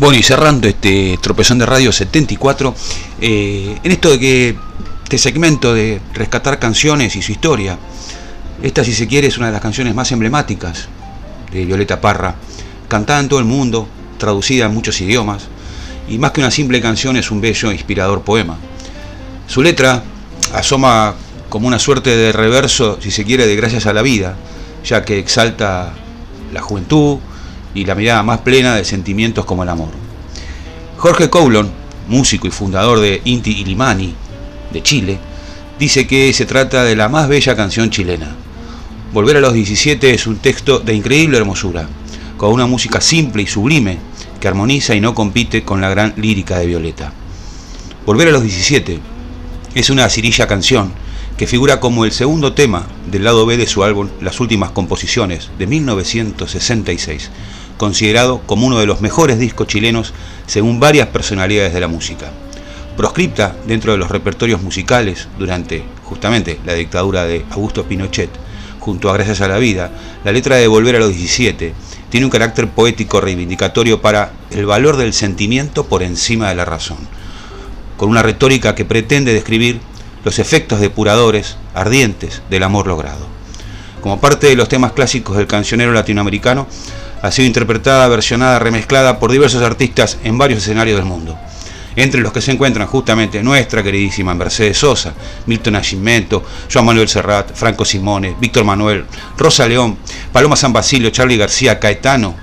Bueno, y cerrando este tropezón de radio 74, eh, en esto de que este segmento de rescatar canciones y su historia, esta si se quiere es una de las canciones más emblemáticas de Violeta Parra, cantada en todo el mundo, traducida en muchos idiomas, y más que una simple canción es un bello inspirador poema. Su letra asoma como una suerte de reverso, si se quiere, de gracias a la vida, ya que exalta la juventud y la mirada más plena de sentimientos como el amor. Jorge Coulon, músico y fundador de Inti Illimani, de Chile, dice que se trata de la más bella canción chilena. Volver a los 17 es un texto de increíble hermosura, con una música simple y sublime que armoniza y no compite con la gran lírica de Violeta. Volver a los 17 es una cirilla canción que figura como el segundo tema del lado B de su álbum Las Últimas Composiciones de 1966, considerado como uno de los mejores discos chilenos según varias personalidades de la música. Proscripta dentro de los repertorios musicales durante justamente la dictadura de Augusto Pinochet, junto a Gracias a la Vida, la letra de Volver a los 17 tiene un carácter poético reivindicatorio para el valor del sentimiento por encima de la razón, con una retórica que pretende describir los efectos depuradores, ardientes del amor logrado. Como parte de los temas clásicos del cancionero latinoamericano, ha sido interpretada, versionada, remezclada por diversos artistas en varios escenarios del mundo. Entre los que se encuentran justamente nuestra queridísima Mercedes Sosa, Milton Nascimento, Joan Manuel Serrat, Franco Simone, Víctor Manuel, Rosa León, Paloma San Basilio, Charlie García, Caetano,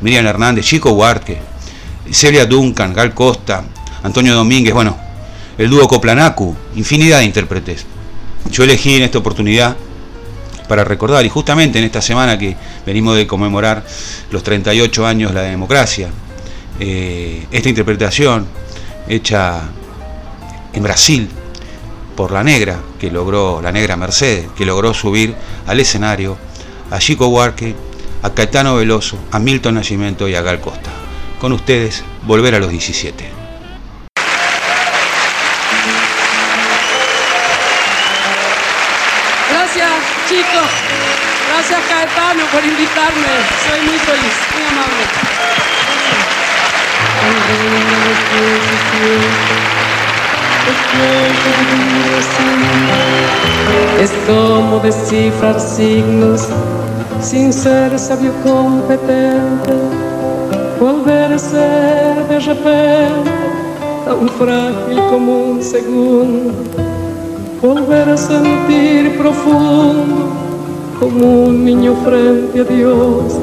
Miriam Hernández, Chico Huarque, Celia Duncan, Gal Costa, Antonio Domínguez, bueno, el dúo Coplanacu, infinidad de intérpretes. Yo elegí en esta oportunidad para recordar, y justamente en esta semana que venimos de conmemorar los 38 años de la democracia, eh, esta interpretación hecha en Brasil por la negra, que logró, la negra Mercedes, que logró subir al escenario a Chico Huarque, a Caetano Veloso, a Milton Nascimento y a Gal Costa. Con ustedes, volver a los 17. Chicos. Gracias, Caetano, por invitarme. Soy muy feliz, muy amable. Es como descifrar signos sin ser sabio competente, volver a ser de repente tan frágil como un segundo, volver a sentir profundo como un niño frente a Dios.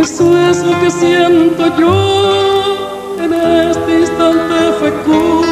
Eso es lo que siento yo en este instante fecundo.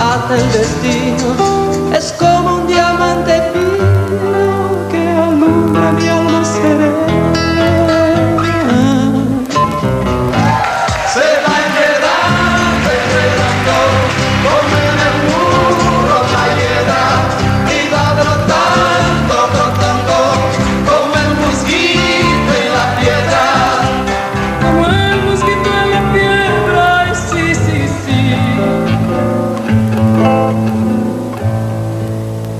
ata el destino. Es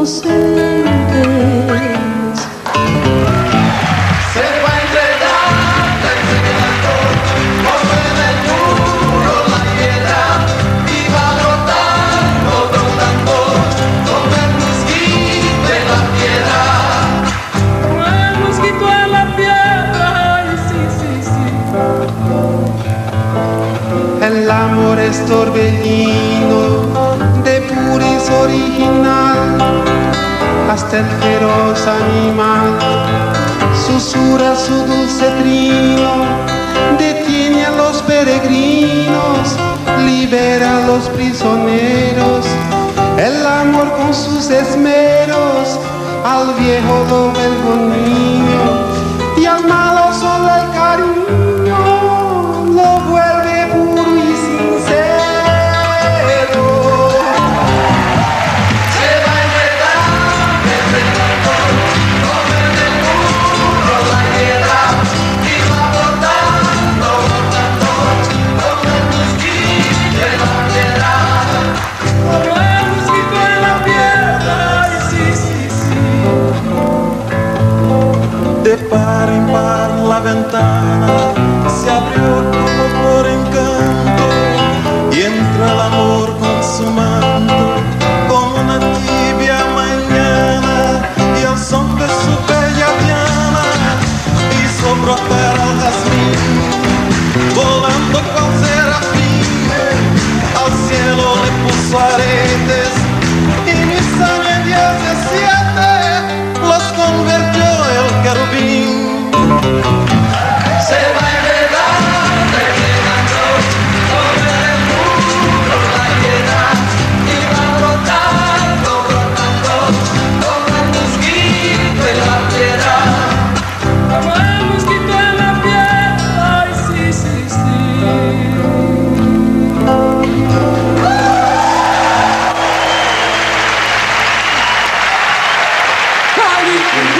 inocentes. El amor es torbellino el feroz animal susurra su dulce trino, detiene a los peregrinos, libera a los prisioneros. El amor con sus esmeros al viejo lo niño y al malo De par en par la ventana